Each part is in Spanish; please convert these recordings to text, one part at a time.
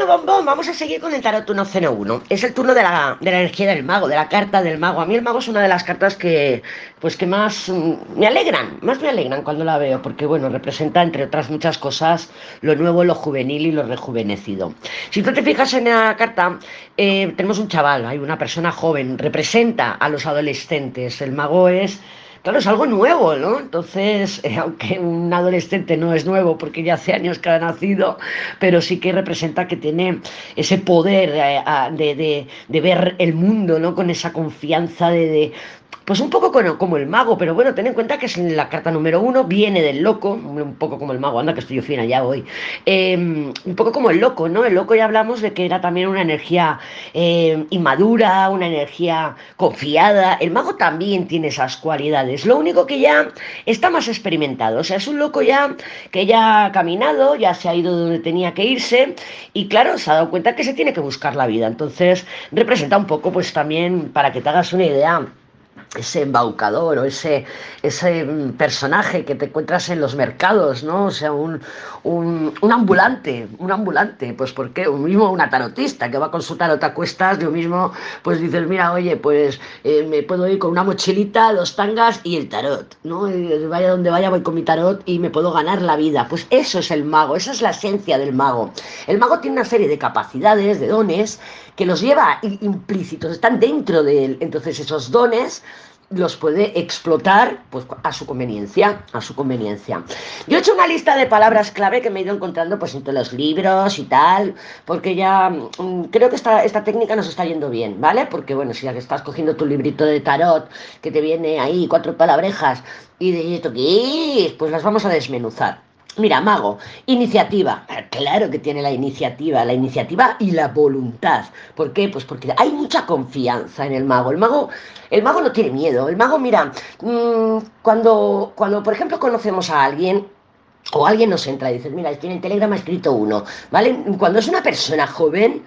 Bueno, Bombón, vamos a seguir con el Tarot 101. Es el turno de la, de la, energía del mago, de la carta del mago. A mí el mago es una de las cartas que, pues, que más mm, me alegran, más me alegran cuando la veo, porque, bueno, representa, entre otras muchas cosas, lo nuevo, lo juvenil y lo rejuvenecido. Si tú te fijas en la carta, eh, tenemos un chaval, hay una persona joven, representa a los adolescentes. El mago es claro, es algo nuevo, ¿no? Entonces, eh, aunque un adolescente no es nuevo porque ya hace años que ha nacido, pero sí que representa que tiene ese poder eh, de, ver el mundo, ¿no? Con esa confianza de, pues un poco como, el mago, pero bueno, ten en cuenta que es la carta número uno, viene del loco, un poco como el mago, anda que estoy yo fina ya hoy, em, un poco como el loco, ¿no? El loco ya hablamos de que era también una energía em, inmadura, una energía confiada, el mago también tiene esas cualidades, lo único que ya está más experimentado, o sea, es un loco ya que ya ha caminado, ya se ha ido donde tenía que irse y claro, se ha dado cuenta que se tiene que buscar la vida, entonces representa un poco pues también, para que te hagas una idea, ese embaucador o ese, ese personaje que te encuentras en los mercados, ¿no? O sea, un, un, ambulante, un ambulante, pues porque un mismo una tarotista que va con su tarot a cuestas, lo mismo, pues dices, mira, oye, pues eh, me puedo ir con una mochilita, dos tangas y el tarot, ¿no? vaya donde vaya voy con mi tarot y me puedo ganar la vida. Pues eso es el mago, esa es la esencia del mago. El mago tiene una serie de capacidades, de dones, que los lleva implícitos, están dentro de él. Entonces esos dones los puede explotar pues, a su conveniencia, a su conveniencia. Yo he hecho una lista de palabras clave que me he ido encontrando pues entre los libros y tal, porque ya mm, creo que esta, esta técnica nos está yendo bien, ¿vale? Porque bueno, si ya estás cogiendo tu librito de tarot, que te viene ahí cuatro palabrejas y de esto pues las vamos a desmenuzar. Mira, mago, iniciativa. Ah, claro que tiene la iniciativa, la iniciativa y la voluntad. ¿Por qué? Pues porque hay mucha confianza en el mago. El mago, el mago no tiene miedo. El mago, mira, mm, cuando, cuando por ejemplo conocemos a alguien o alguien nos entra y dice, mira, tiene el telegrama escrito uno, ¿vale? Cuando es una persona joven,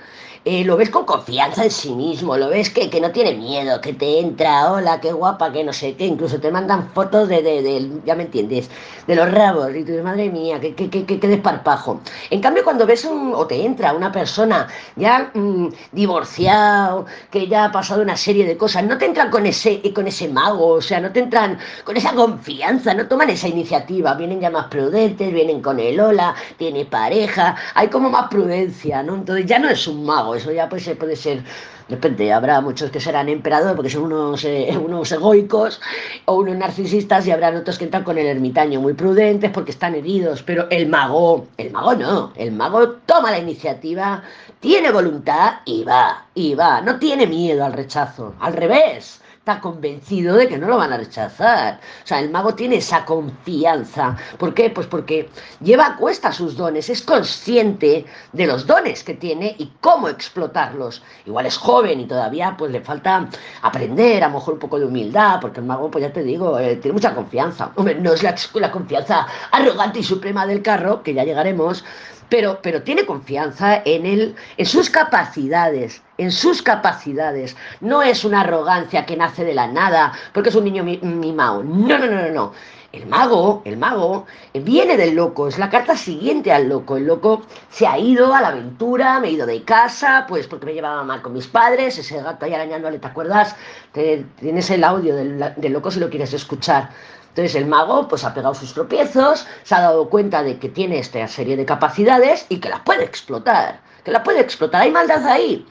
eh, lo ves con confianza en sí mismo, lo ves que, que, no tiene miedo, que te entra, hola, qué guapa, que no sé qué, incluso te mandan fotos de, de, ya me entiendes, de los rabos, y tú dices, madre mía, qué, qué, qué, qué desparpajo. En cambio, cuando ves un, o te entra una persona ya mm, divorciado, que ya ha pasado una serie de cosas, no te entran con ese, con ese mago, o sea, no te entran con esa confianza, no toman esa iniciativa, vienen ya más prudentes, vienen con el hola, tiene pareja, hay como más prudencia, ¿no? Entonces ya no es un mago eso ya pues puede ser, depende, habrá muchos que serán emperador porque son unos, eh, unos egoicos o unos narcisistas y habrá otros que entran con el ermitaño muy prudentes porque están heridos, pero el mago, el mago no, el mago toma la iniciativa, tiene voluntad y va, y va, no tiene miedo al rechazo, al revés está convencido de que no lo van a rechazar. O sea, el mago tiene esa confianza. ¿Por qué? Pues porque lleva a cuesta sus dones, es consciente de los dones que tiene y cómo explotarlos. Igual es joven y todavía pues le falta aprender, a lo mejor un poco de humildad, porque el mago, pues ya te digo, eh, tiene mucha confianza. Hombre, no es la, la confianza arrogante y suprema del carro, que ya llegaremos, pero, pero tiene confianza en, él, en sus capacidades, en sus capacidades. No es una arrogancia que nace de la nada, porque es un niño mimado. No, no, no, no, no. El mago, el mago, viene del loco, es la carta siguiente al loco. El loco se ha ido a la aventura, me he ido de casa, pues porque me llevaba mal con mis padres, ese gato ahí arañándole, ¿te acuerdas? tienes el audio del, loco si lo quieres escuchar. Entonces el mago pues ha pegado sus tropiezos, se ha dado cuenta de que tiene esta serie de capacidades y que las puede explotar, que las puede explotar. ¿Hay maldad ahí?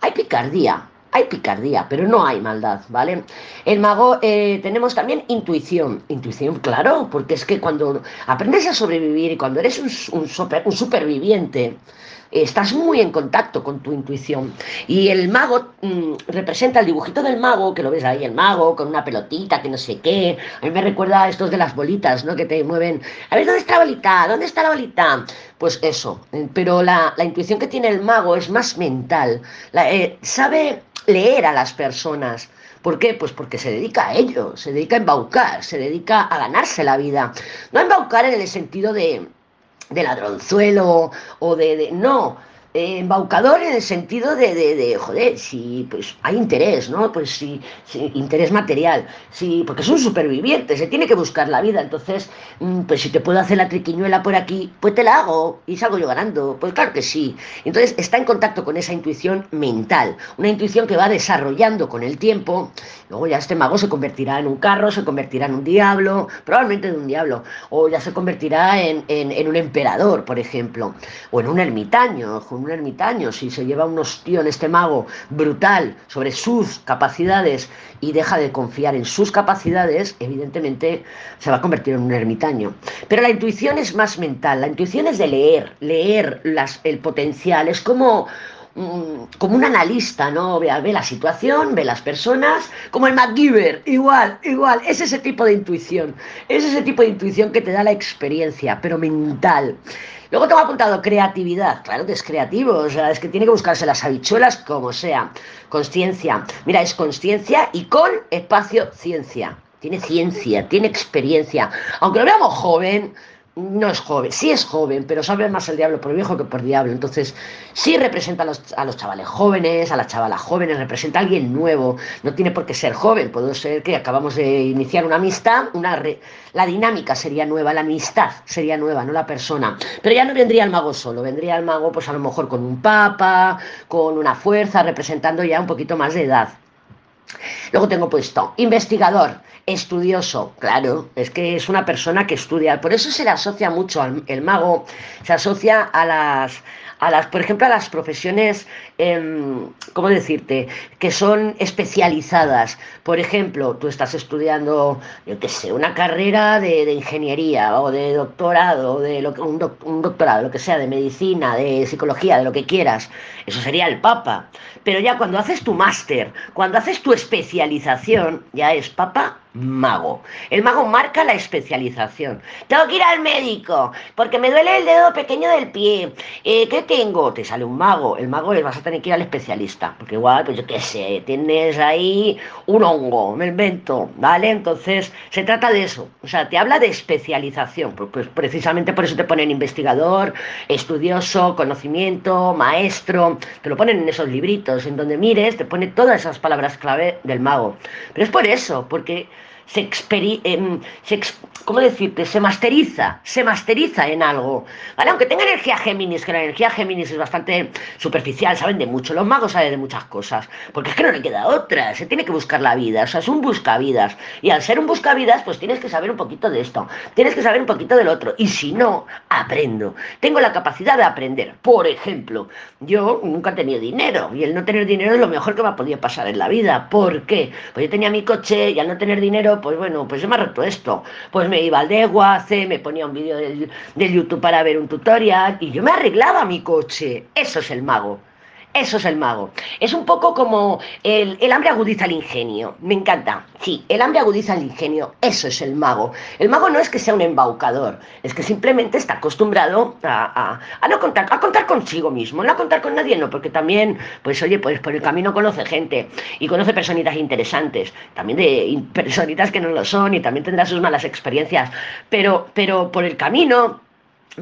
Hay picardía, hay picardía, pero no hay maldad, ¿vale? El mago eh, tenemos también intuición, intuición, claro, porque es que cuando aprendes a sobrevivir y cuando eres un, un superviviente, estás muy en contacto con tu intuición. Y el mago mm, representa el dibujito del mago, que lo ves ahí, el mago con una pelotita, que no sé qué. A mí me recuerda a estos de las bolitas, ¿no? Que te mueven. A ver, ¿dónde está la bolita? ¿Dónde está la bolita? Pues eso. Pero la, intuición que tiene el mago es más mental. Eh, sabe leer a las personas. ¿Por qué? Pues porque se dedica a ello, se dedica a embaucar, se dedica a ganarse la vida. No a embaucar en el sentido de, de ladronzuelo o de, de no, embaucador en el sentido de, de, joder, si pues hay interés, ¿no? Pues si, interés material, si, porque es un superviviente, se tiene que buscar la vida, entonces, mm, pues si te puedo hacer la triquiñuela por aquí, pues te la hago y salgo yo ganando, pues claro que sí. Entonces está en contacto con esa intuición mental, una intuición que va desarrollando con el tiempo, luego ya este mago se convertirá en un carro, se convertirá en un diablo, probablemente en un diablo, o ya se convertirá en, en un emperador, por ejemplo, o en un ermitaño, un ermitaño, si se lleva un ostión este mago brutal sobre sus capacidades y deja de confiar en sus capacidades, evidentemente se va a convertir en un ermitaño. Pero la intuición es más mental, la intuición es de leer, leer las, el potencial, es como mm, como un analista, ¿no? Ve, ve, la situación, ve las personas, como el MacGyver, igual, igual, es ese tipo de intuición, es ese tipo de intuición que te da la experiencia, pero mental. Luego tengo apuntado creatividad. Claro que es creativo, o sea, es que tiene que buscarse las habichuelas como sea. Consciencia. Mira, es consciencia y con espacio ciencia. Tiene ciencia, tiene experiencia. Aunque lo veamos joven, no es joven, sí es joven, pero sabe más el diablo por viejo que por diablo. Entonces, sí representa a los, a los, chavales jóvenes, a las chavalas jóvenes, representa a alguien nuevo. No tiene por qué ser joven, puede ser que acabamos de iniciar una amistad, una la dinámica sería nueva, la amistad sería nueva, no la persona. Pero ya no vendría el mago solo, vendría el mago, pues a lo mejor con un papa, con una fuerza, representando ya un poquito más de edad. Luego tengo puesto investigador, estudioso, claro, es que es una persona que estudia, por eso se le asocia mucho al mago, se asocia a las, a las, por ejemplo, a las profesiones, em, ¿cómo decirte?, que son especializadas. Por ejemplo, tú estás estudiando, yo qué sé, una carrera de, ingeniería o de doctorado, de lo, un doctorado, lo que sea, de medicina, de psicología, de lo que quieras. Eso sería el papa. Pero ya cuando haces tu máster, cuando haces tu especialización, ya es papa mago. El mago marca la especialización. Tengo que ir al médico porque me duele el dedo pequeño del pie. Eh, ¿Qué tengo? Te sale un mago. El mago es vas a tener que ir al especialista. Porque igual, pues yo qué sé, tienes ahí un hongo, me invento, ¿vale? Entonces, se trata de eso. O sea, te habla de especialización. Pues precisamente por eso te ponen investigador, estudioso, conocimiento, maestro. Te lo ponen en esos libritos. En donde mires, te pone todas esas palabras clave del mago. Pero es por eso, porque se, experi em, se ¿cómo decirte? Se masteriza, se masteriza en algo. ¿Vale? Aunque tenga energía Géminis, que la energía Géminis es bastante superficial, saben de mucho, los magos saben de muchas cosas, porque es que no le queda otra, se tiene que buscar la vida, o sea, es un buscavidas. Y al ser un buscavidas, pues tienes que saber un poquito de esto, tienes que saber un poquito del otro. Y si no, aprendo. Tengo la capacidad de aprender. Por ejemplo, yo nunca he tenido dinero, y el no tener dinero es lo mejor que me ha podido pasar en la vida. ¿Por qué? Pues yo tenía mi coche y al no tener dinero, pues bueno, pues yo me roto esto. Pues me iba al Deguace, me ponía un vídeo del, del YouTube para ver un tutorial y yo me arreglaba mi coche. Eso es el mago. Eso es el mago. Es un poco como el, hambre agudiza el ingenio. Me encanta. Sí, el hambre agudiza el ingenio. Eso es el mago. El mago no es que sea un embaucador, es que simplemente está acostumbrado a, no contar, a contar consigo mismo, no a contar con nadie, no, porque también, pues oye, pues por el camino conoce gente y conoce personitas interesantes, también de personitas que no lo son y también tendrá sus malas experiencias, pero, pero por el camino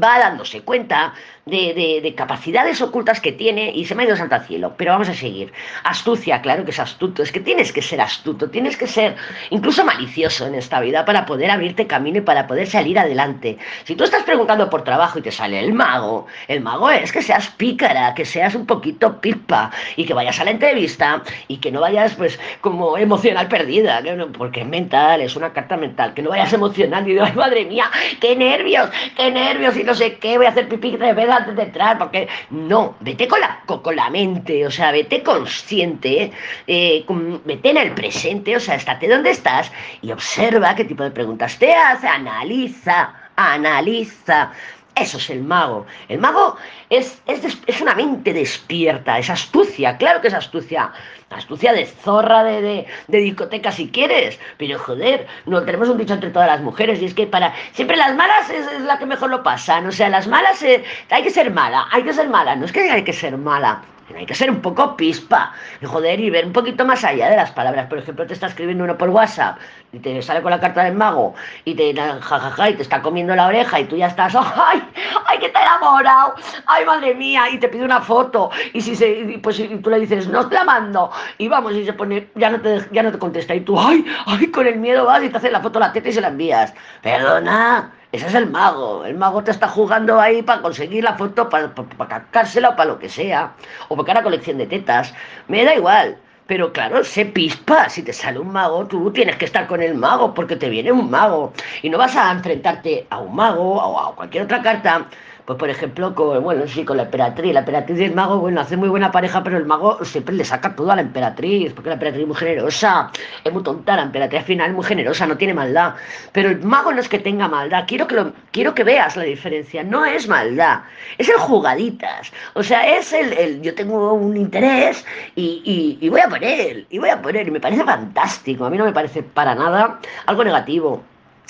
va dándose cuenta de, capacidades ocultas que tiene y se me ha ido santo al cielo. Pero vamos a seguir. Astucia, claro que es astuto. Es que tienes que ser astuto, tienes que ser incluso malicioso en esta vida para poder abrirte camino y para poder salir adelante. Si tú estás preguntando por trabajo y te sale el mago, el mago es que seas pícara, que seas un poquito pipa y que vayas a la entrevista y que no vayas pues como emocional perdida, porque es mental, es una carta mental, que no vayas emocional y digo, ay madre mía, qué nervios, qué nervios y no sé qué, voy a hacer pipí de verdad antes de entrar, porque no, vete con la, con la mente, o sea, vete consciente, eh, vete en el presente, o sea, estate donde estás y observa qué tipo de preguntas te hace, analiza, analiza Eso es el mago. El mago es, es, una mente despierta, es astucia, claro que es astucia. Astucia de zorra de, de, discoteca si quieres. Pero joder, no tenemos un dicho entre todas las mujeres y es que para... Siempre las malas es, la que mejor lo pasan. O sea, las malas eh, hay que ser mala, hay que ser mala. No es que hay que ser mala hay que ser un poco pispa, y joder, y ver un poquito más allá de las palabras. Por ejemplo, te está escribiendo uno por WhatsApp y te sale con la carta del mago y te jajaja y te está comiendo la oreja y tú ya estás, ¡ay! ¡ay, que te he enamorado! ¡ay, madre mía! Y te pide una foto y si se, pues tú le dices, no te la mando y vamos y se pone, ya no te, ya no te contesta y tú, ¡ay! ¡ay! Con el miedo vas y te haces la foto la teta y se la envías. Perdona, ese es el mago. El mago te está jugando ahí para conseguir la foto, para, para, o para lo que sea. O para una colección de tetas. Me da igual. Pero claro, sé pispa. Si te sale un mago, tú tienes que estar con el mago porque te viene un mago. Y no vas a enfrentarte a un mago o a cualquier otra carta pues por ejemplo, con, bueno, sí, con la emperatriz. La emperatriz y el mago, bueno, hace muy buena pareja, pero el mago siempre le saca todo a la emperatriz, porque la emperatriz es muy generosa, es muy tonta, la emperatriz al final es muy generosa, no tiene maldad. Pero el mago no es que tenga maldad, quiero que, lo, quiero que veas la diferencia, no es maldad, es el jugaditas. O sea, es el, el yo tengo un interés y, y voy a él, y voy a él, y me parece fantástico, a mí no me parece para nada algo negativo.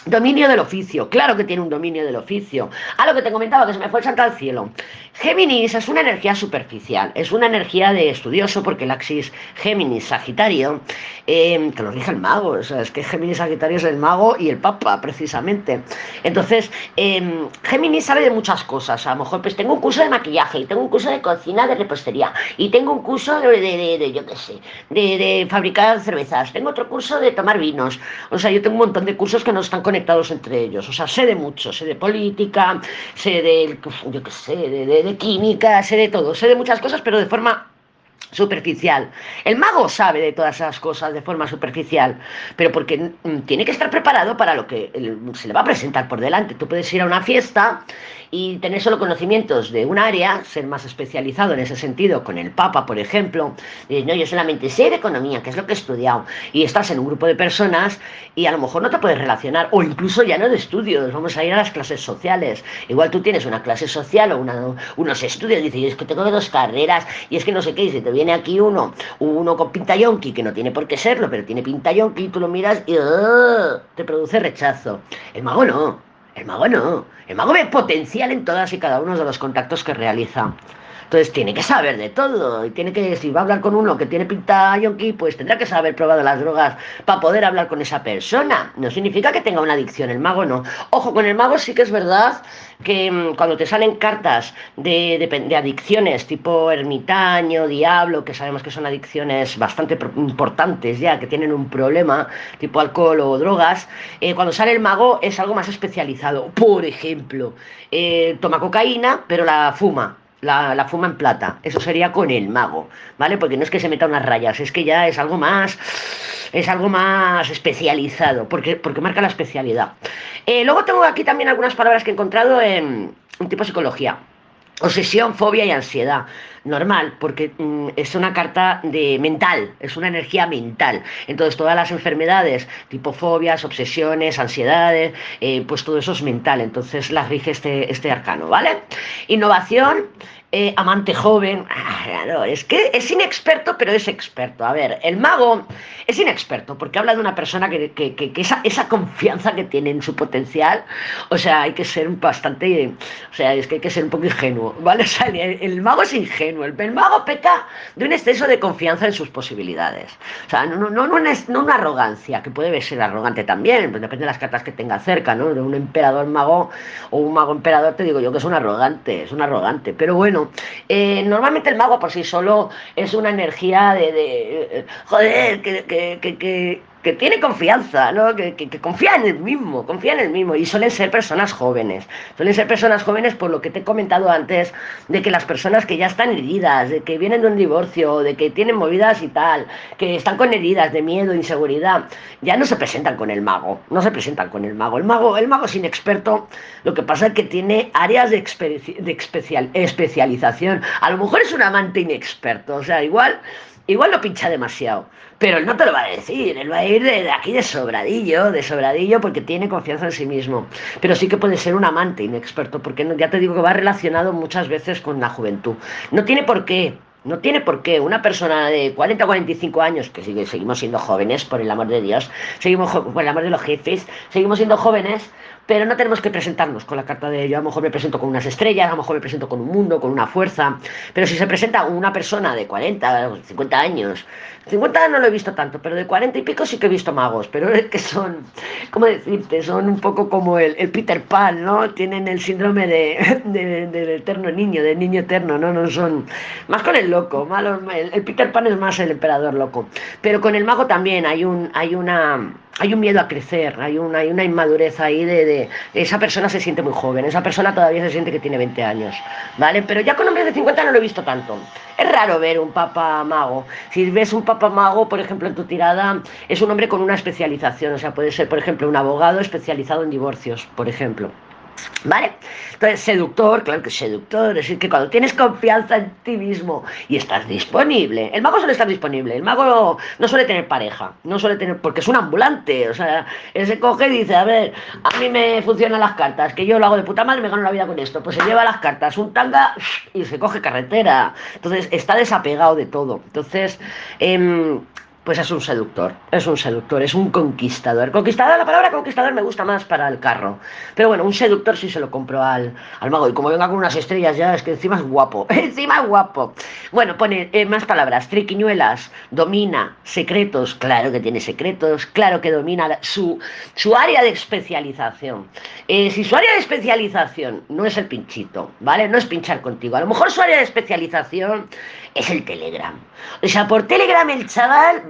Dominio del oficio, claro que tiene un dominio del oficio. A lo que te comentaba, que se me fue el santo al cielo. Géminis es una energía superficial, es una energía de estudioso, porque el axis Géminis-Sagitario, eh, que lo rige el mago, o sea, es que Géminis-Sagitario es el mago y el papa, precisamente. Entonces, eh, Géminis sabe de muchas cosas, a lo mejor pues tengo un curso de maquillaje, y tengo un curso de cocina, de repostería, y tengo un curso de, de, de, yo qué sé, de, de fabricar cervezas, tengo otro curso de tomar vinos, o sea, yo tengo un montón de cursos que no están conectados entre ellos. O sea, sé de mucho, sé de política, sé de, yo qué sé, de, química, sé de todo, sé de muchas cosas, pero de forma superficial. El mago sabe de todas esas cosas de forma superficial, pero porque mm, tiene que estar preparado para lo que se le va a presentar por delante. Tú puedes ir a una fiesta y tener solo conocimientos de un área, ser más especializado en ese sentido, con el Papa, por ejemplo, y no, yo solamente sé de economía, que es lo que he estudiado, y estás en un grupo de personas y a lo mejor no te puedes relacionar, o incluso ya no de estudios, vamos a ir a las clases sociales. Igual tú tienes una clase social o unos estudios, y dices, es que tengo dos carreras, y es que no sé qué, y te viene aquí uno, uno con pinta yonki, que no tiene por qué serlo, pero tiene pinta yonki, y tú lo miras y te produce rechazo. El mago no. El mago no. El mago ve potencial en todas y cada uno de los contactos que realiza. Entonces tiene que saber de todo y tiene que, si va a hablar con uno que tiene pinta yonki, pues tendrá que saber probado las drogas para poder hablar con esa persona. No significa que tenga una adicción, el mago no. Ojo, con el mago sí que es verdad que mm, cuando te salen cartas de, de, adicciones tipo ermitaño, diablo, que sabemos que son adicciones bastante importantes ya, que tienen un problema, tipo alcohol o drogas, eh, cuando sale el mago es algo más especializado. Por ejemplo, eh, toma cocaína, pero la fuma la, fuma en plata. Eso sería con el mago, ¿vale? Porque no es que se meta unas rayas, es que ya es algo más, es algo más especializado, porque, porque marca la especialidad. Eh, luego tengo aquí también algunas palabras que he encontrado en, un tipo psicología. Obsesión, fobia y ansiedad. Normal, porque mm, es una carta de mental, es una energía mental. Entonces, todas las enfermedades, tipo fobias, obsesiones, ansiedades, eh, pues todo eso es mental. Entonces, las rige este, este arcano, ¿vale? Innovación, eh, amante joven. Ah, es que es inexperto, pero es experto. A ver, el mago es inexperto porque habla de una persona que, que, esa, esa, confianza que tiene en su potencial, o sea, hay que ser bastante, o sea, es que hay que ser un poco ingenuo, ¿vale? O sea, el, mago es ingenuo, el, mago peca de un exceso de confianza en sus posibilidades. O sea, no, no, no, no, no una arrogancia, que puede ser arrogante también, pues depende de las cartas que tenga cerca, ¿no? De un emperador mago o un mago emperador, te digo yo que es un arrogante, es un arrogante, pero bueno, eh, normalmente el mago por sí solo es una energía de, de joder, que, que que tiene confianza, ¿no? Que, confía en el mismo, confía en el mismo. Y suelen ser personas jóvenes. Suelen ser personas jóvenes por lo que te he comentado antes, de que las personas que ya están heridas, de que vienen de un divorcio, de que tienen movidas y tal, que están con heridas de miedo, inseguridad, ya no se presentan con el mago, no se presentan con el mago. El mago, el mago es inexperto, lo que pasa es que tiene áreas de, de especial, especialización. A lo mejor es un amante inexperto, o sea, igual igual lo pincha demasiado, pero él no te lo va a decir, él va a ir de, aquí de sobradillo, de sobradillo porque tiene confianza en sí mismo, pero sí que puede ser un amante inexperto, porque ya te digo que va relacionado muchas veces con la juventud. No tiene por qué, no tiene por qué una persona de 40 o 45 años, que sigue, seguimos siendo jóvenes, por el amor de Dios, seguimos por el amor de los jefes, seguimos siendo jóvenes, pero no tenemos que presentarnos con la carta de yo a lo mejor me presento con unas estrellas, a lo mejor me presento con un mundo, con una fuerza, pero si se presenta una persona de 40 o 50 años, 50 no lo he visto tanto, pero de 40 y pico sí que he visto magos, pero es que son, ¿cómo decirte? Son un poco como el, Peter Pan, ¿no? Tienen el síndrome de, del eterno niño, del niño eterno, ¿no? No son, más con el loco, malo, el, el Peter Pan es más el emperador loco, pero con el mago también hay un, hay una hay un miedo a crecer, hay una, hay una inmadurez ahí de, Esa persona se siente muy joven, esa persona todavía se siente que tiene 20 años, ¿vale? Pero ya con hombres de 50 no lo he visto tanto. Es raro ver un papa mago. Si ves un papa mago, por ejemplo, en tu tirada, es un hombre con una especialización, o sea, puede ser, por ejemplo, un abogado especializado en divorcios, por ejemplo. ¿Vale? Entonces, seductor, claro que seductor, es decir, que cuando tienes confianza en ti mismo y estás disponible, el mago suele estar disponible, el mago no suele tener pareja, no suele tener, porque es un ambulante, o sea, él se coge y dice, a ver, a mí me funcionan las cartas, que yo lo hago de puta madre me gano la vida con esto, pues se lleva las cartas, un tanga y se coge carretera, entonces está desapegado de todo, entonces, eh, pues es un seductor, es un seductor, es un conquistador. Conquistador, la palabra conquistador me gusta más para el carro. Pero bueno, un seductor sí se lo compro al, al mago. Y como venga con unas estrellas ya, es que encima es guapo. encima es guapo. Bueno, pone eh, más palabras. Triquiñuelas, domina, secretos, claro que tiene secretos, claro que domina su, su área de especialización. Eh, si su área de especialización no es el pinchito, ¿vale? No es pinchar contigo. A lo mejor su área de especialización es el Telegram. O sea, por Telegram el chaval,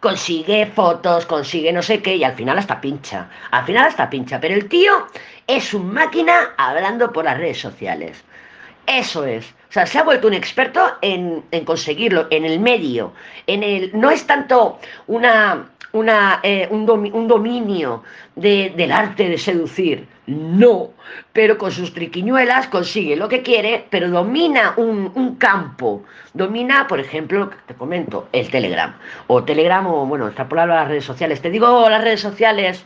consigue fotos, consigue no sé qué, y al final hasta pincha. Al final hasta pincha. Pero el tío es un máquina hablando por las redes sociales. Eso es. O sea, se ha vuelto un experto en, conseguirlo, en el medio. En el, no es tanto una, una, eh, un, dominio del arte de seducir. No, pero con sus triquiñuelas consigue lo que quiere, pero domina un, campo. Domina, por ejemplo, te comento, el Telegram. O Telegram, o bueno, extrapolarlo las redes sociales. Te digo las redes sociales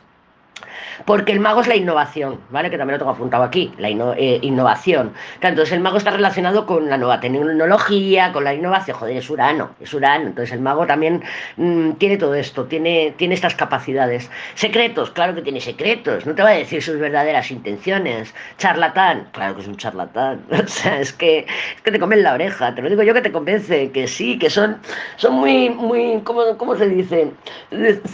porque el mago es la innovación, ¿vale? Que también lo tengo apuntado aquí, la eh, innovación. entonces el mago está relacionado con la nueva tecnología, con la innovación, joder, es Urano, es Urano. Entonces el mago también mm, tiene todo esto, tiene, tiene estas capacidades. Secretos, claro que tiene secretos, no te va a decir sus verdaderas intenciones. Charlatán, claro que es un charlatán. O sea, es que, es que te comen la oreja, te lo digo yo que te convence, que sí, que son, son muy, muy, ¿cómo, cómo se dice?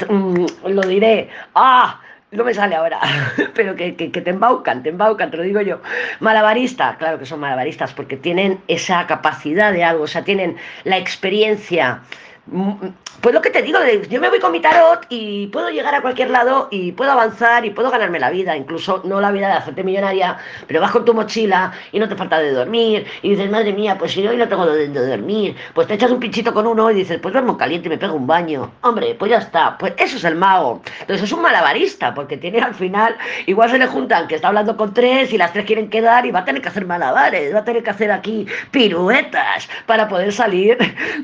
Mm, lo diré, ah, no me sale ahora, pero que, te embaucan, te embaucan, te lo digo yo. Malabarista, claro que son malabaristas, porque tienen esa capacidad de algo, o sea, tienen la experiencia pues lo que te digo, yo me voy con mi tarot y puedo llegar a cualquier lado y puedo avanzar y puedo ganarme la vida, incluso no la vida de hacerte millonaria, pero vas con tu mochila y no te falta de dormir y dices, madre mía, pues si hoy no tengo de, dormir, pues te echas un pinchito con uno y dices, pues duermo caliente y me pego un baño. Hombre, pues ya está, pues eso es el mago. Entonces es un malabarista, porque tiene al final, igual se le juntan que está hablando con tres y las tres quieren quedar y va a tener que hacer malabares, va a tener que hacer aquí piruetas para poder salir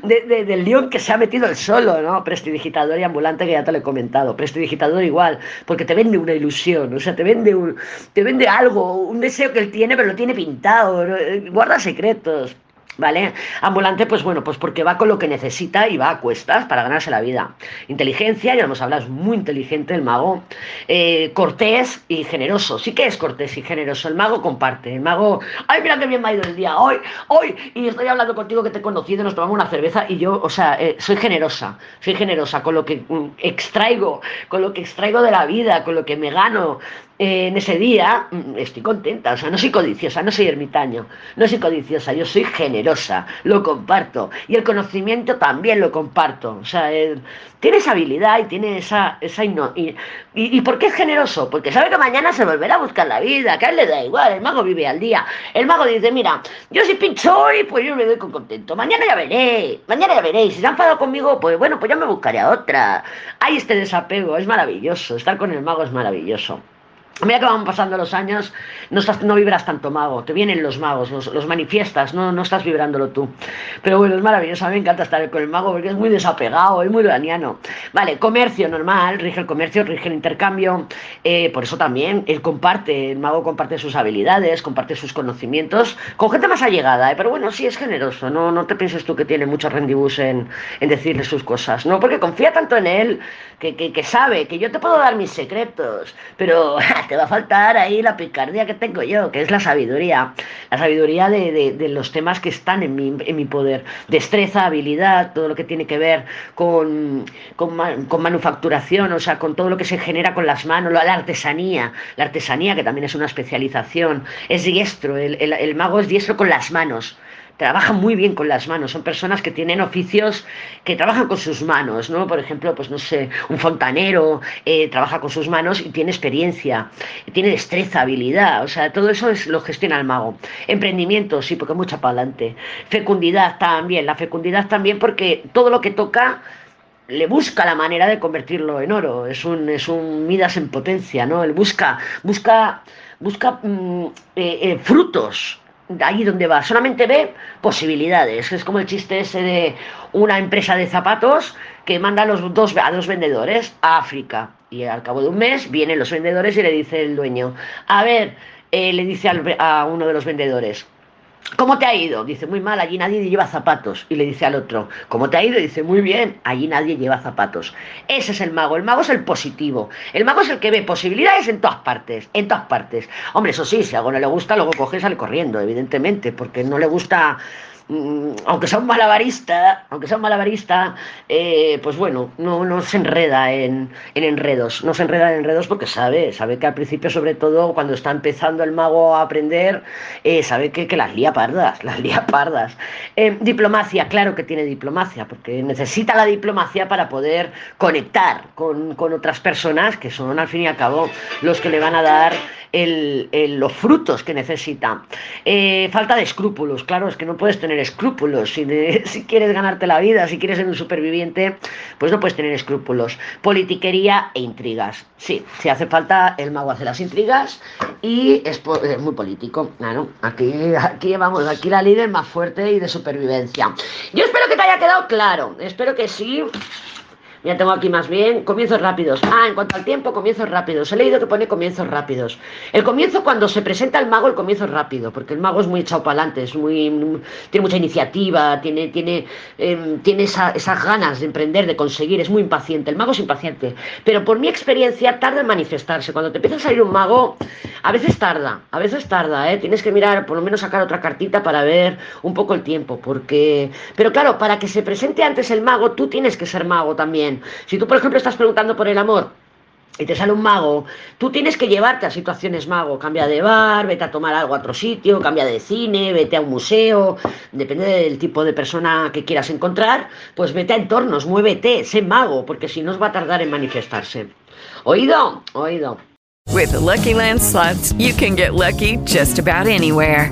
del león que se ha metido el solo ¿no? Prestidigitador y ambulante que ya te lo he comentado. Prestidigitador igual, porque te vende una ilusión, o sea, te vende, un, te vende algo, un deseo que él tiene, pero lo tiene pintado, guarda secretos. ¿Vale? Ambulante, pues bueno, pues porque va con lo que necesita y va a cuestas para ganarse la vida. Inteligencia, ya hemos hablado, es muy inteligente el mago. Eh, cortés y generoso. Sí que es cortés y generoso. El mago comparte. El mago, ay, mira qué bien me ha ido el día. Hoy, hoy, y estoy hablando contigo que te he conocido, nos tomamos una cerveza y yo, o sea, eh, soy generosa. Soy generosa con lo que mm, extraigo, con lo que extraigo de la vida, con lo que me gano en ese día mm, estoy contenta, o sea, no soy codiciosa, no soy ermitaño, no soy codiciosa, yo soy generosa, lo comparto. Y el conocimiento también lo comparto. O sea, tiene esa habilidad y tiene esa... esa y, y, por qué es generoso? Porque sabe que mañana se volverá a buscar la vida, que a él le da igual, el mago vive al día. El mago dice, mira, yo si pincho hoy, pues yo me doy con contento. Mañana ya veré, mañana ya veré. Si se han enfadado conmigo, pues bueno, pues ya me buscaré a otra. Hay este desapego, es maravilloso. Estar con el mago es maravilloso. A medida que van pasando los años, no, estás, no vibras tanto mago, te vienen los magos, los, manifiestas, no, no estás vibrándolo tú. Pero bueno, es maravilloso, a mí me encanta estar con el mago porque es muy desapegado, es muy uraniano. Vale, comercio normal, rige el comercio, rige el intercambio, eh, por eso también él comparte, el mago comparte sus habilidades, comparte sus conocimientos, con gente más allegada, ¿eh? pero bueno, sí es generoso, no, no te pienses tú que tiene mucho rendibus en, en decirle sus cosas, ¿no? Porque confía tanto en él que, que, que sabe que yo te puedo dar mis secretos, pero te va a faltar ahí la picardía que tengo yo, que es la sabiduría. La sabiduría de, de, los temas que están en mi, en mi, poder. Destreza, habilidad, todo lo que tiene que ver con, con, con, manufacturación, o sea, con todo lo que se genera con las manos, la artesanía. La artesanía, que también es una especialización. Es diestro, el, el, el mago es diestro con las manos trabajan muy bien con las manos, son personas que tienen oficios que trabajan con sus manos, ¿no? Por ejemplo, pues no sé, un fontanero eh, trabaja con sus manos y tiene experiencia, tiene destreza, habilidad, o sea, todo eso es, lo gestiona el mago. Emprendimiento, sí, porque mucha para adelante. Fecundidad también, la fecundidad también porque todo lo que toca le busca la manera de convertirlo en oro, es un, es un Midas en potencia, ¿no? Él busca, busca, busca mm, eh, eh, frutos, ahí donde va, solamente ve posibilidades. Es como el chiste ese de una empresa de zapatos que manda a los dos, a dos vendedores a África. Y al cabo de un mes vienen los vendedores y le dice el dueño, a ver, eh, le dice a uno de los vendedores, ¿Cómo te ha ido? Dice, muy mal, allí nadie lleva zapatos. Y le dice al otro, ¿cómo te ha ido? Dice, muy bien, allí nadie lleva zapatos. Ese es el mago, el mago es el positivo. El mago es el que ve posibilidades en todas partes, en todas partes. Hombre, eso sí, si algo no le gusta, luego coge y sale corriendo, evidentemente, porque no le gusta aunque sea un malabarista, aunque sea un malabarista, eh, pues bueno, no, no se enreda en, enredos, no se enreda en enredos porque sabe, sabe que al principio, sobre todo cuando está empezando el mago a aprender, eh, sabe que, las lía pardas, las lía pardas. Eh, diplomacia, claro que tiene diplomacia, porque necesita la diplomacia para poder conectar con, con otras personas que son al fin y al cabo los que le van a dar los frutos que necesita. Eh, falta de escrúpulos, claro, es que no puedes tener escrúpulos. Si, si quieres ganarte la vida, si quieres ser un superviviente, pues no puedes tener escrúpulos. Politiquería e intrigas. Sí, si hace falta, el mago hace las intrigas y es, muy político. Claro, aquí, aquí vamos, aquí la líder más fuerte y de supervivencia. Yo espero que te haya quedado claro, espero que sí. Ya tengo aquí más bien comienzos rápidos. Ah, en cuanto al tiempo, comienzos rápidos. He leído que pone comienzos rápidos. El comienzo, cuando se presenta el mago, el comienzo es rápido, porque el mago es muy echado para adelante, muy, tiene mucha iniciativa, tiene, tiene, em, tiene esas ganas de emprender, de conseguir, es muy impaciente. El mago es impaciente. Pero por mi experiencia, tarda en manifestarse. Cuando te empieza a salir un mago, a veces tarda, a veces tarda, ¿eh? Tienes que mirar, por lo menos sacar otra cartita para ver un poco el tiempo, porque... Pero claro, para que se presente antes el mago, tú tienes que ser mago también. Si tú, por ejemplo, estás preguntando por el amor y te sale un mago, tú tienes que llevarte a situaciones mago. Cambia de bar, vete a tomar algo a otro sitio, cambia de cine, vete a un museo, depende del tipo de persona que quieras encontrar, pues vete a entornos, muévete, sé mago, porque si no os va a tardar en manifestarse. ¿Oído? Oído. With Lucky Land slots, you can get lucky just about anywhere.